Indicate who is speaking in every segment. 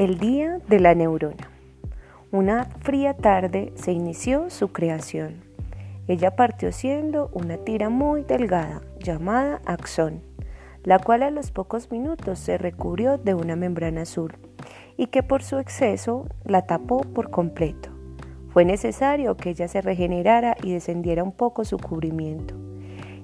Speaker 1: El día de la neurona. Una fría tarde se inició su creación. Ella partió siendo una tira muy delgada llamada axón, la cual a los pocos minutos se recubrió de una membrana azul y que por su exceso la tapó por completo. Fue necesario que ella se regenerara y descendiera un poco su cubrimiento.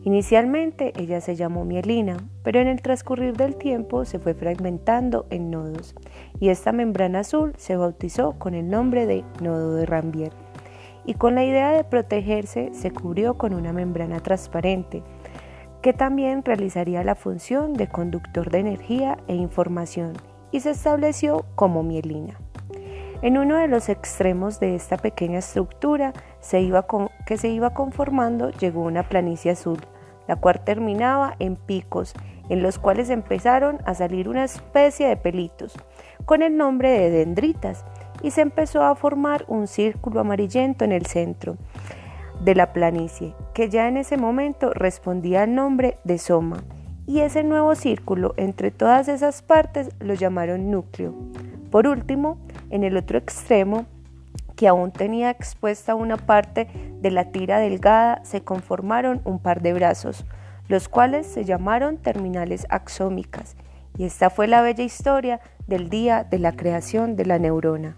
Speaker 1: Inicialmente ella se llamó mielina, pero en el transcurrir del tiempo se fue fragmentando en nodos y esta membrana azul se bautizó con el nombre de nodo de Rambier. Y con la idea de protegerse se cubrió con una membrana transparente que también realizaría la función de conductor de energía e información y se estableció como mielina. En uno de los extremos de esta pequeña estructura que se iba conformando llegó una planicie azul la cual terminaba en picos, en los cuales empezaron a salir una especie de pelitos, con el nombre de dendritas, y se empezó a formar un círculo amarillento en el centro de la planicie, que ya en ese momento respondía al nombre de soma, y ese nuevo círculo entre todas esas partes lo llamaron núcleo. Por último, en el otro extremo que aún tenía expuesta una parte de la tira delgada, se conformaron un par de brazos, los cuales se llamaron terminales axómicas, y esta fue la bella historia del día de la creación de la neurona.